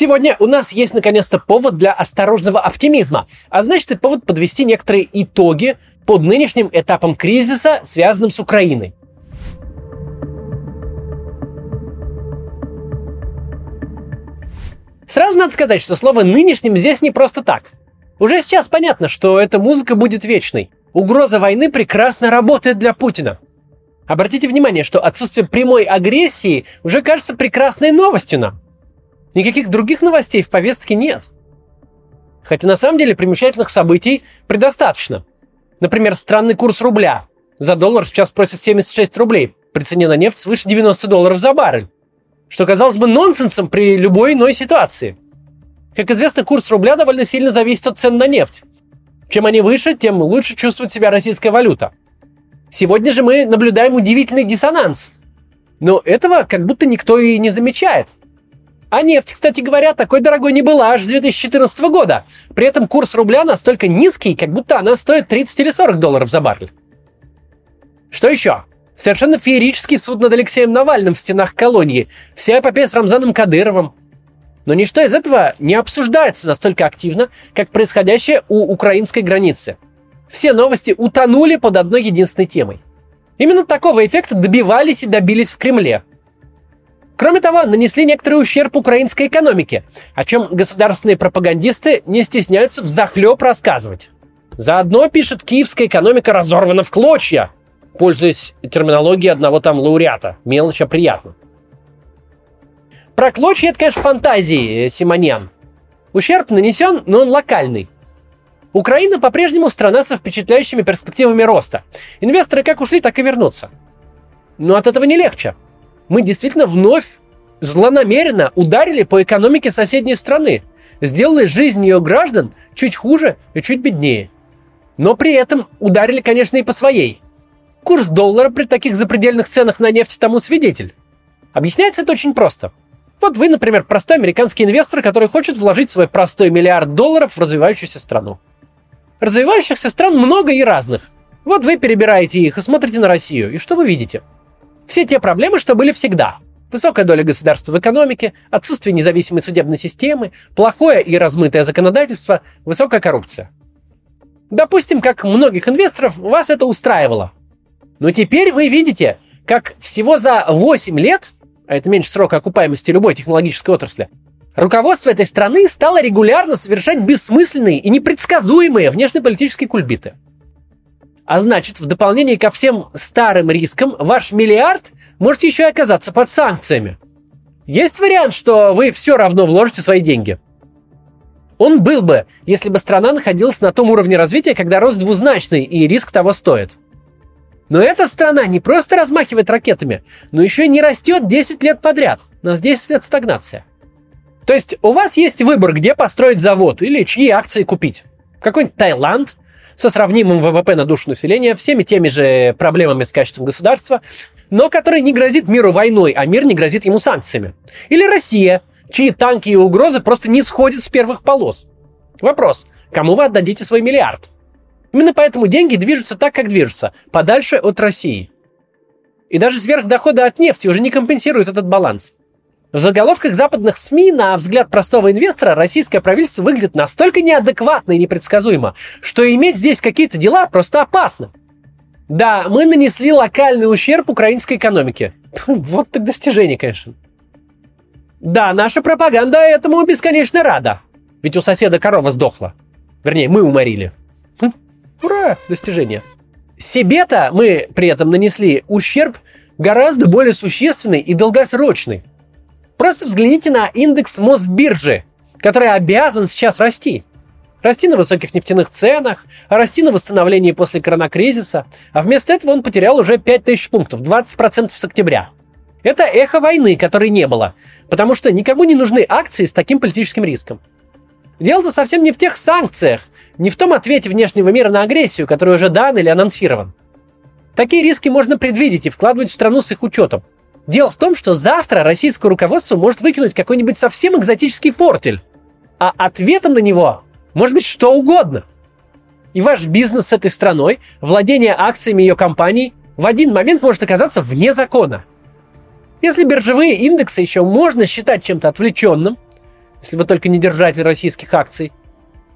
Сегодня у нас есть наконец-то повод для осторожного оптимизма, а значит и повод подвести некоторые итоги под нынешним этапом кризиса, связанным с Украиной. Сразу надо сказать, что слово «нынешним» здесь не просто так. Уже сейчас понятно, что эта музыка будет вечной. Угроза войны прекрасно работает для Путина. Обратите внимание, что отсутствие прямой агрессии уже кажется прекрасной новостью нам. Никаких других новостей в повестке нет. Хотя на самом деле примечательных событий предостаточно. Например, странный курс рубля. За доллар сейчас просят 76 рублей, при цене на нефть свыше 90 долларов за баррель что казалось бы нонсенсом при любой иной ситуации. Как известно, курс рубля довольно сильно зависит от цен на нефть. Чем они выше, тем лучше чувствует себя российская валюта. Сегодня же мы наблюдаем удивительный диссонанс. Но этого как будто никто и не замечает. А нефть, кстати говоря, такой дорогой не была аж с 2014 года. При этом курс рубля настолько низкий, как будто она стоит 30 или 40 долларов за баррель. Что еще? Совершенно феерический суд над Алексеем Навальным в стенах колонии. Вся эпопея с Рамзаном Кадыровым. Но ничто из этого не обсуждается настолько активно, как происходящее у украинской границы. Все новости утонули под одной единственной темой. Именно такого эффекта добивались и добились в Кремле. Кроме того, нанесли некоторый ущерб украинской экономике, о чем государственные пропагандисты не стесняются в захлеб рассказывать. Заодно пишет, киевская экономика разорвана в клочья – пользуясь терминологией одного там лауреата. Мелочь, а приятно. Про клочья это, конечно, фантазии, э, Симоньян. Ущерб нанесен, но он локальный. Украина по-прежнему страна со впечатляющими перспективами роста. Инвесторы как ушли, так и вернутся. Но от этого не легче. Мы действительно вновь злонамеренно ударили по экономике соседней страны, сделали жизнь ее граждан чуть хуже и чуть беднее. Но при этом ударили, конечно, и по своей – Курс доллара при таких запредельных ценах на нефть тому свидетель. Объясняется это очень просто. Вот вы, например, простой американский инвестор, который хочет вложить свой простой миллиард долларов в развивающуюся страну. Развивающихся стран много и разных. Вот вы перебираете их и смотрите на Россию, и что вы видите? Все те проблемы, что были всегда. Высокая доля государства в экономике, отсутствие независимой судебной системы, плохое и размытое законодательство, высокая коррупция. Допустим, как многих инвесторов, вас это устраивало. Но теперь вы видите, как всего за 8 лет, а это меньше срока окупаемости любой технологической отрасли, руководство этой страны стало регулярно совершать бессмысленные и непредсказуемые внешнеполитические кульбиты. А значит, в дополнение ко всем старым рискам, ваш миллиард может еще и оказаться под санкциями. Есть вариант, что вы все равно вложите свои деньги. Он был бы, если бы страна находилась на том уровне развития, когда рост двузначный и риск того стоит. Но эта страна не просто размахивает ракетами, но еще и не растет 10 лет подряд. У нас 10 лет стагнация. То есть у вас есть выбор, где построить завод или чьи акции купить. Какой-нибудь Таиланд со сравнимым ВВП на душу населения, всеми теми же проблемами с качеством государства, но который не грозит миру войной, а мир не грозит ему санкциями. Или Россия, чьи танки и угрозы просто не сходят с первых полос. Вопрос, кому вы отдадите свой миллиард? Именно поэтому деньги движутся так, как движутся, подальше от России. И даже сверхдоходы от нефти уже не компенсируют этот баланс. В заголовках западных СМИ, на взгляд простого инвестора, российское правительство выглядит настолько неадекватно и непредсказуемо, что иметь здесь какие-то дела просто опасно. Да, мы нанесли локальный ущерб украинской экономике. Вот так достижение, конечно. Да, наша пропаганда этому бесконечно рада. Ведь у соседа корова сдохла. Вернее, мы уморили. Ура! Достижение. Себе-то мы при этом нанесли ущерб гораздо более существенный и долгосрочный. Просто взгляните на индекс Мосбиржи, который обязан сейчас расти. Расти на высоких нефтяных ценах, расти на восстановлении после коронакризиса, а вместо этого он потерял уже 5000 пунктов, 20% с октября. Это эхо войны, которой не было, потому что никому не нужны акции с таким политическим риском. Дело-то совсем не в тех санкциях, не в том ответе внешнего мира на агрессию, который уже дан или анонсирован. Такие риски можно предвидеть и вкладывать в страну с их учетом. Дело в том, что завтра российское руководство может выкинуть какой-нибудь совсем экзотический фортель, а ответом на него может быть что угодно. И ваш бизнес с этой страной, владение акциями ее компаний в один момент может оказаться вне закона. Если биржевые индексы еще можно считать чем-то отвлеченным, если вы только не держатель российских акций,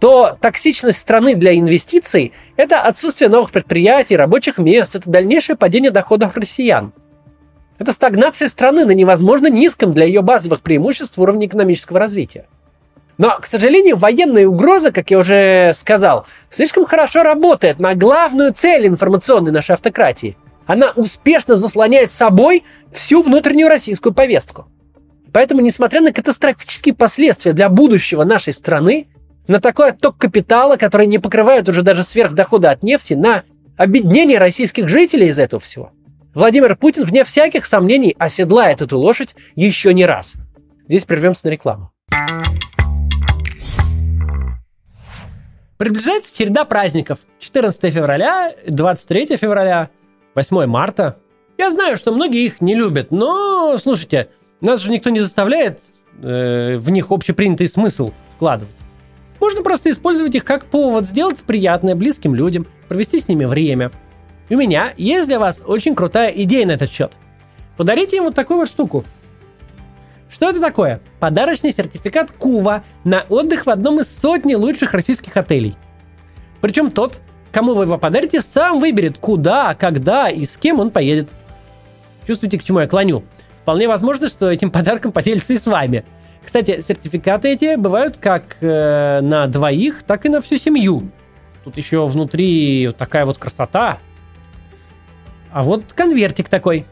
то токсичность страны для инвестиций – это отсутствие новых предприятий, рабочих мест, это дальнейшее падение доходов россиян. Это стагнация страны на невозможно низком для ее базовых преимуществ уровне экономического развития. Но, к сожалению, военная угроза, как я уже сказал, слишком хорошо работает на главную цель информационной нашей автократии. Она успешно заслоняет собой всю внутреннюю российскую повестку. Поэтому, несмотря на катастрофические последствия для будущего нашей страны, на такой отток капитала, который не покрывает уже даже сверхдохода от нефти, на обеднение российских жителей из этого всего. Владимир Путин, вне всяких сомнений, оседлает эту лошадь еще не раз. Здесь прервемся на рекламу. Приближается череда праздников. 14 февраля, 23 февраля, 8 марта. Я знаю, что многие их не любят, но, слушайте, нас же никто не заставляет э, в них общепринятый смысл вкладывать. Можно просто использовать их как повод сделать приятное близким людям, провести с ними время. У меня есть для вас очень крутая идея на этот счет. Подарите вот такую вот штуку. Что это такое? Подарочный сертификат Кува на отдых в одном из сотни лучших российских отелей. Причем тот, кому вы его подарите, сам выберет, куда, когда и с кем он поедет. Чувствуете, к чему я клоню? Вполне возможно, что этим подарком поделится и с вами – кстати, сертификаты эти бывают как э, на двоих, так и на всю семью. Тут еще внутри такая вот красота. А вот конвертик такой.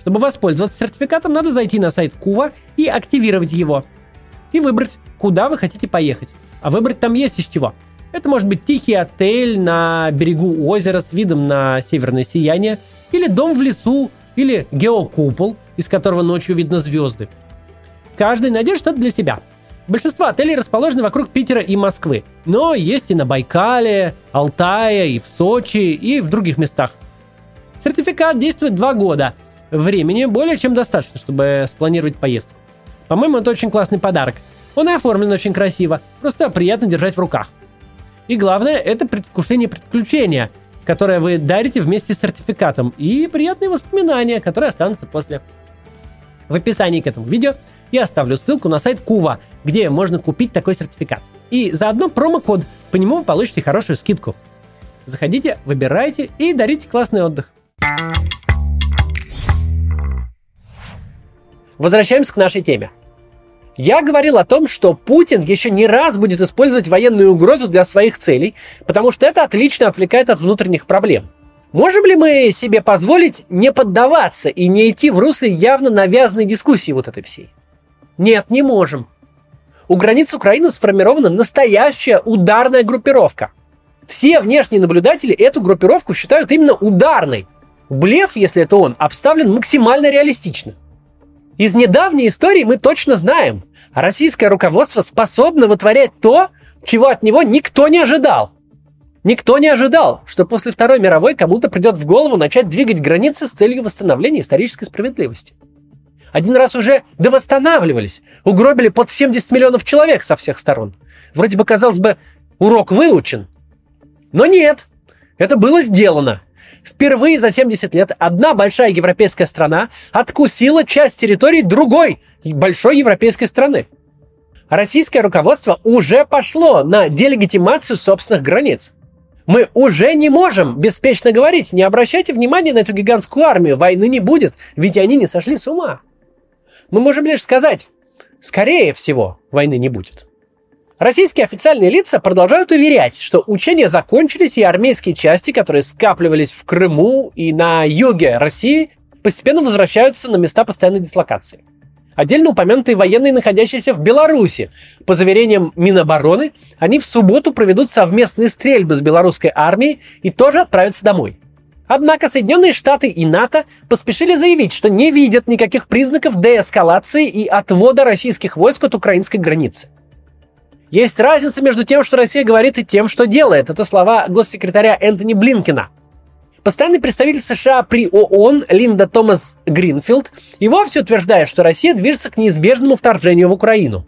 Чтобы воспользоваться сертификатом, надо зайти на сайт Кува и активировать его. И выбрать, куда вы хотите поехать. А выбрать там есть из чего. Это может быть тихий отель на берегу озера с видом на северное сияние, или дом в лесу, или геокупол, из которого ночью видно звезды. Каждый найдет что-то для себя. Большинство отелей расположены вокруг Питера и Москвы, но есть и на Байкале, Алтае, и в Сочи, и в других местах. Сертификат действует два года. Времени более чем достаточно, чтобы спланировать поездку. По-моему, это очень классный подарок. Он и оформлен очень красиво, просто приятно держать в руках. И главное, это предвкушение приключения, которое вы дарите вместе с сертификатом, и приятные воспоминания, которые останутся после. В описании к этому видео я оставлю ссылку на сайт Кува, где можно купить такой сертификат. И заодно промокод, по нему вы получите хорошую скидку. Заходите, выбирайте и дарите классный отдых. Возвращаемся к нашей теме. Я говорил о том, что Путин еще не раз будет использовать военную угрозу для своих целей, потому что это отлично отвлекает от внутренних проблем. Можем ли мы себе позволить не поддаваться и не идти в русле явно навязанной дискуссии вот этой всей? Нет, не можем. У границ Украины сформирована настоящая ударная группировка. Все внешние наблюдатели эту группировку считают именно ударной. Блеф, если это он, обставлен максимально реалистично. Из недавней истории мы точно знаем, российское руководство способно вытворять то, чего от него никто не ожидал. Никто не ожидал, что после Второй мировой кому-то придет в голову начать двигать границы с целью восстановления исторической справедливости. Один раз уже довосстанавливались, угробили под 70 миллионов человек со всех сторон. Вроде бы, казалось бы, урок выучен. Но нет, это было сделано. Впервые за 70 лет одна большая европейская страна откусила часть территории другой большой европейской страны. Российское руководство уже пошло на делегитимацию собственных границ. Мы уже не можем беспечно говорить, не обращайте внимания на эту гигантскую армию, войны не будет, ведь они не сошли с ума. Мы можем лишь сказать, скорее всего, войны не будет. Российские официальные лица продолжают уверять, что учения закончились и армейские части, которые скапливались в Крыму и на юге России, постепенно возвращаются на места постоянной дислокации. Отдельно упомянутые военные, находящиеся в Беларуси. По заверениям Минобороны, они в субботу проведут совместные стрельбы с белорусской армией и тоже отправятся домой. Однако Соединенные Штаты и НАТО поспешили заявить, что не видят никаких признаков деэскалации и отвода российских войск от украинской границы. Есть разница между тем, что Россия говорит, и тем, что делает. Это слова госсекретаря Энтони Блинкина. Постоянный представитель США при ООН Линда Томас Гринфилд и вовсе утверждает, что Россия движется к неизбежному вторжению в Украину.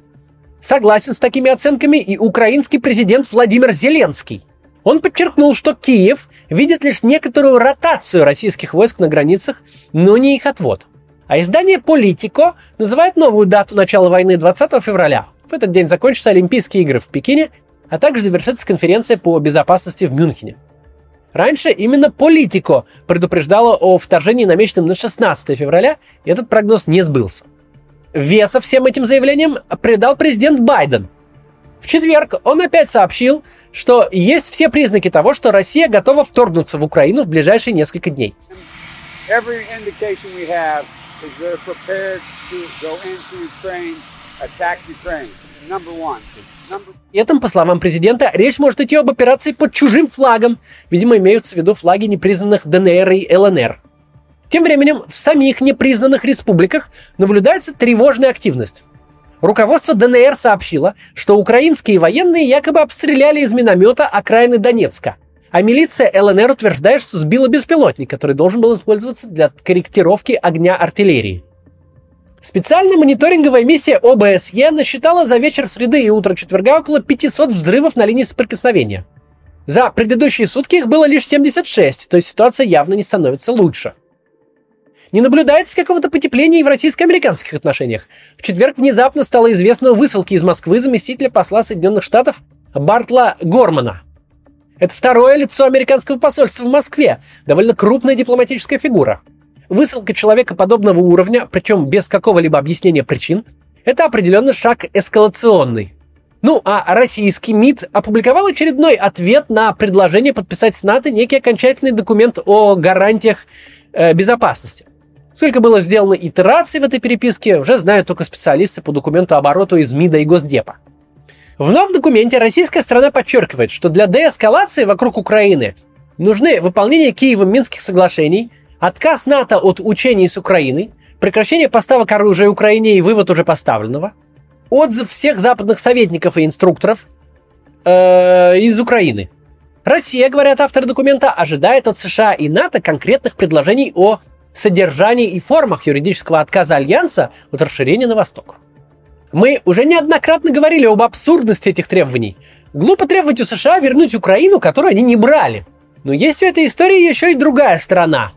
Согласен с такими оценками и украинский президент Владимир Зеленский. Он подчеркнул, что Киев видит лишь некоторую ротацию российских войск на границах, но не их отвод. А издание «Политико» называет новую дату начала войны 20 февраля. В этот день закончатся Олимпийские игры в Пекине, а также завершится конференция по безопасности в Мюнхене. Раньше именно Политико предупреждала о вторжении, намеченном на 16 февраля, и этот прогноз не сбылся. Веса всем этим заявлениям придал президент Байден. В четверг он опять сообщил, что есть все признаки того, что Россия готова вторгнуться в Украину в ближайшие несколько дней. При этом, по словам президента, речь может идти об операции под чужим флагом. Видимо, имеются в виду флаги непризнанных ДНР и ЛНР. Тем временем в самих непризнанных республиках наблюдается тревожная активность. Руководство ДНР сообщило, что украинские военные якобы обстреляли из миномета окраины Донецка, а милиция ЛНР утверждает, что сбила беспилотник, который должен был использоваться для корректировки огня артиллерии. Специальная мониторинговая миссия ОБСЕ насчитала за вечер среды и утро четверга около 500 взрывов на линии соприкосновения. За предыдущие сутки их было лишь 76, то есть ситуация явно не становится лучше. Не наблюдается какого-то потепления и в российско-американских отношениях. В четверг внезапно стало известно о высылке из Москвы заместителя посла Соединенных Штатов Бартла Гормана. Это второе лицо американского посольства в Москве, довольно крупная дипломатическая фигура. Высылка человека подобного уровня, причем без какого-либо объяснения причин, это определенный шаг эскалационный. Ну, а российский МИД опубликовал очередной ответ на предложение подписать с НАТО некий окончательный документ о гарантиях э, безопасности. Сколько было сделано итераций в этой переписке, уже знают только специалисты по документу обороту из МИДа и Госдепа. В новом документе российская страна подчеркивает, что для деэскалации вокруг Украины нужны выполнение Киевом Минских соглашений, отказ НАТО от учений с Украиной, прекращение поставок оружия Украине и вывод уже поставленного, отзыв всех западных советников и инструкторов э, из Украины. Россия, говорят авторы документа, ожидает от США и НАТО конкретных предложений о содержании и формах юридического отказа Альянса от расширения на восток. Мы уже неоднократно говорили об абсурдности этих требований. Глупо требовать у США вернуть Украину, которую они не брали. Но есть у этой истории еще и другая сторона.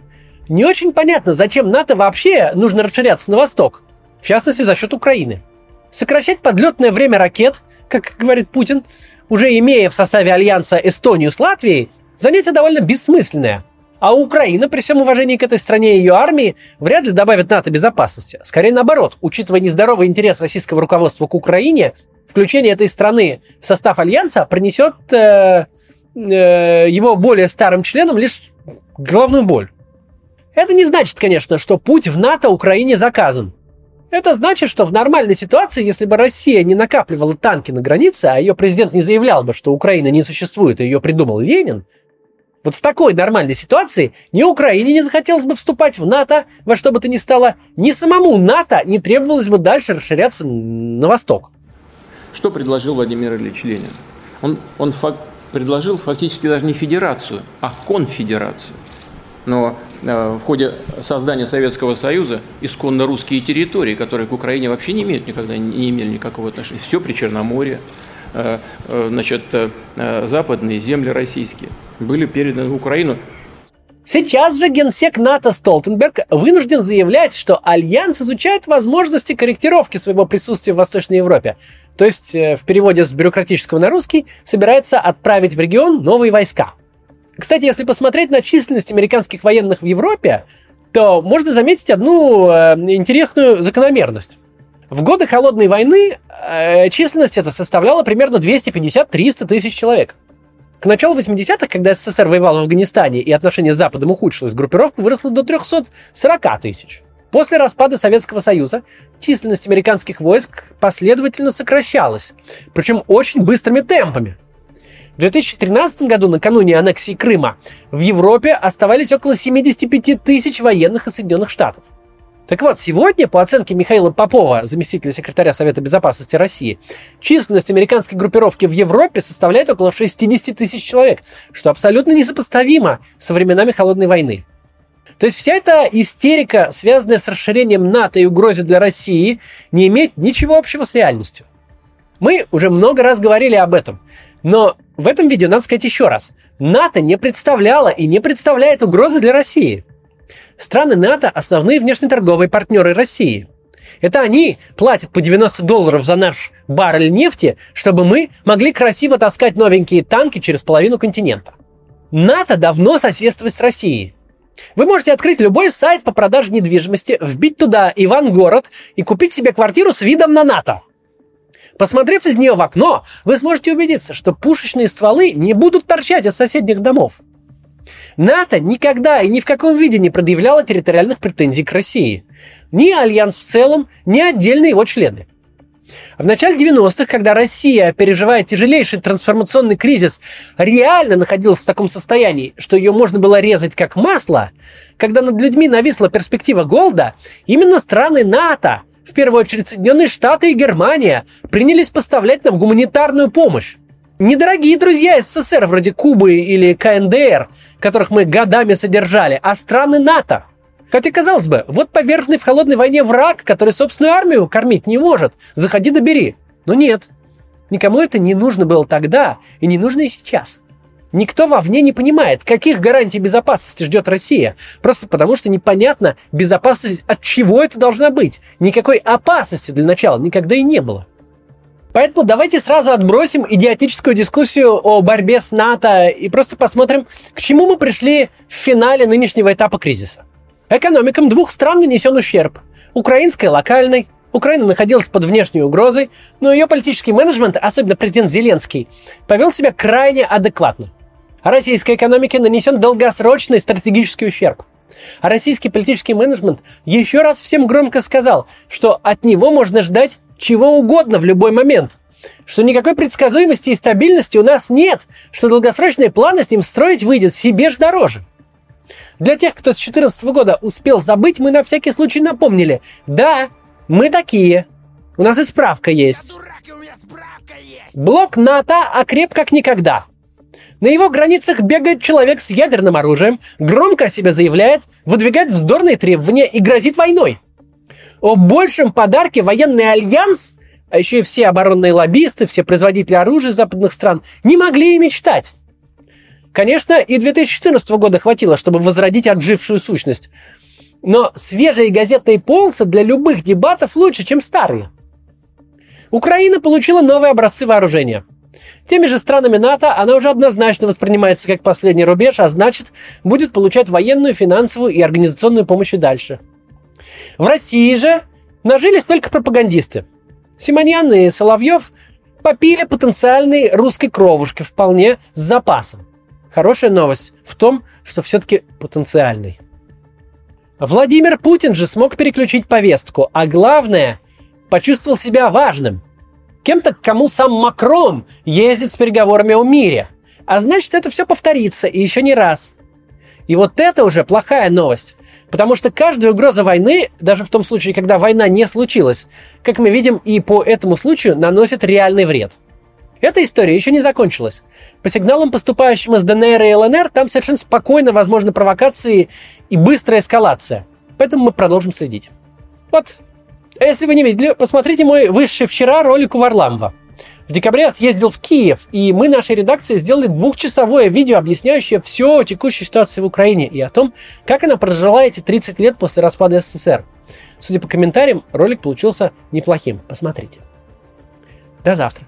Не очень понятно, зачем НАТО вообще нужно расширяться на восток. В частности, за счет Украины. Сокращать подлетное время ракет, как говорит Путин, уже имея в составе Альянса Эстонию с Латвией, занятие довольно бессмысленное – а Украина, при всем уважении к этой стране и ее армии, вряд ли добавит НАТО безопасности. Скорее наоборот, учитывая нездоровый интерес российского руководства к Украине, включение этой страны в состав Альянса принесет э, э, его более старым членам лишь головную боль. Это не значит, конечно, что путь в НАТО Украине заказан. Это значит, что в нормальной ситуации, если бы Россия не накапливала танки на границе, а ее президент не заявлял бы, что Украина не существует, и ее придумал Ленин, вот в такой нормальной ситуации ни Украине не захотелось бы вступать в НАТО во что бы то ни стало, ни самому НАТО не требовалось бы дальше расширяться на восток. Что предложил Владимир Ильич Ленин? Он, он фак, предложил фактически даже не федерацию, а конфедерацию. Но в ходе создания Советского Союза исконно русские территории, которые к Украине вообще не имеют никогда не имели никакого отношения, все при Черноморье, Э, э, значит, э, западные земли российские были переданы в Украину. Сейчас же генсек НАТО Столтенберг вынужден заявлять, что Альянс изучает возможности корректировки своего присутствия в Восточной Европе. То есть, в переводе с бюрократического на русский, собирается отправить в регион новые войска. Кстати, если посмотреть на численность американских военных в Европе, то можно заметить одну э, интересную закономерность. В годы Холодной войны э, численность эта составляла примерно 250-300 тысяч человек. К началу 80-х, когда СССР воевал в Афганистане и отношения с Западом ухудшилось, группировка выросла до 340 тысяч. После распада Советского Союза численность американских войск последовательно сокращалась, причем очень быстрыми темпами. В 2013 году, накануне аннексии Крыма, в Европе оставались около 75 тысяч военных из Соединенных Штатов. Так вот, сегодня, по оценке Михаила Попова, заместителя секретаря Совета Безопасности России, численность американской группировки в Европе составляет около 60 тысяч человек, что абсолютно несопоставимо со временами Холодной войны. То есть вся эта истерика, связанная с расширением НАТО и угрозой для России, не имеет ничего общего с реальностью. Мы уже много раз говорили об этом, но в этом видео надо сказать еще раз. НАТО не представляла и не представляет угрозы для России – Страны НАТО – основные внешнеторговые партнеры России. Это они платят по 90 долларов за наш баррель нефти, чтобы мы могли красиво таскать новенькие танки через половину континента. НАТО давно соседствует с Россией. Вы можете открыть любой сайт по продаже недвижимости, вбить туда Ивангород и купить себе квартиру с видом на НАТО. Посмотрев из нее в окно, вы сможете убедиться, что пушечные стволы не будут торчать из соседних домов. НАТО никогда и ни в каком виде не предъявляло территориальных претензий к России. Ни Альянс в целом, ни отдельные его члены. В начале 90-х, когда Россия, переживая тяжелейший трансформационный кризис, реально находилась в таком состоянии, что ее можно было резать как масло, когда над людьми нависла перспектива голода, именно страны НАТО, в первую очередь Соединенные Штаты и Германия, принялись поставлять нам гуманитарную помощь. Недорогие друзья СССР, вроде Кубы или КНДР, которых мы годами содержали, а страны НАТО – Хотя, казалось бы, вот поверженный в холодной войне враг, который собственную армию кормить не может. Заходи да бери. Но нет. Никому это не нужно было тогда и не нужно и сейчас. Никто вовне не понимает, каких гарантий безопасности ждет Россия, просто потому что непонятно, безопасность от чего это должна быть. Никакой опасности для начала никогда и не было. Поэтому давайте сразу отбросим идиотическую дискуссию о борьбе с НАТО и просто посмотрим, к чему мы пришли в финале нынешнего этапа кризиса. Экономикам двух стран нанесен ущерб. Украинской – локальной. Украина находилась под внешней угрозой, но ее политический менеджмент, особенно президент Зеленский, повел себя крайне адекватно. Российской экономике нанесен долгосрочный стратегический ущерб. А российский политический менеджмент еще раз всем громко сказал, что от него можно ждать чего угодно в любой момент. Что никакой предсказуемости и стабильности у нас нет, что долгосрочные планы с ним строить выйдет себе ж дороже – для тех, кто с 2014 года успел забыть, мы на всякий случай напомнили. Да, мы такие. У нас и справка есть. Блок НАТО окреп как никогда. На его границах бегает человек с ядерным оружием, громко о себе заявляет, выдвигает вздорные требования и грозит войной. О большем подарке военный альянс, а еще и все оборонные лоббисты, все производители оружия западных стран не могли и мечтать. Конечно, и 2014 года хватило, чтобы возродить отжившую сущность. Но свежие газетные полосы для любых дебатов лучше, чем старые. Украина получила новые образцы вооружения. Теми же странами НАТО она уже однозначно воспринимается как последний рубеж, а значит, будет получать военную, финансовую и организационную помощь и дальше. В России же нажились только пропагандисты. Симоньян и Соловьев попили потенциальной русской кровушки вполне с запасом. Хорошая новость в том, что все-таки потенциальный. Владимир Путин же смог переключить повестку, а главное, почувствовал себя важным. Кем-то, кому сам Макрон ездит с переговорами о мире. А значит, это все повторится, и еще не раз. И вот это уже плохая новость. Потому что каждая угроза войны, даже в том случае, когда война не случилась, как мы видим и по этому случаю, наносит реальный вред – эта история еще не закончилась. По сигналам, поступающим из ДНР и ЛНР, там совершенно спокойно возможны провокации и быстрая эскалация. Поэтому мы продолжим следить. Вот. Если вы не видели, посмотрите мой высший вчера ролик у Варламова. В декабре я съездил в Киев, и мы, нашей редакции, сделали двухчасовое видео, объясняющее все о текущей ситуации в Украине и о том, как она прожила эти 30 лет после распада СССР. Судя по комментариям, ролик получился неплохим. Посмотрите. До завтра.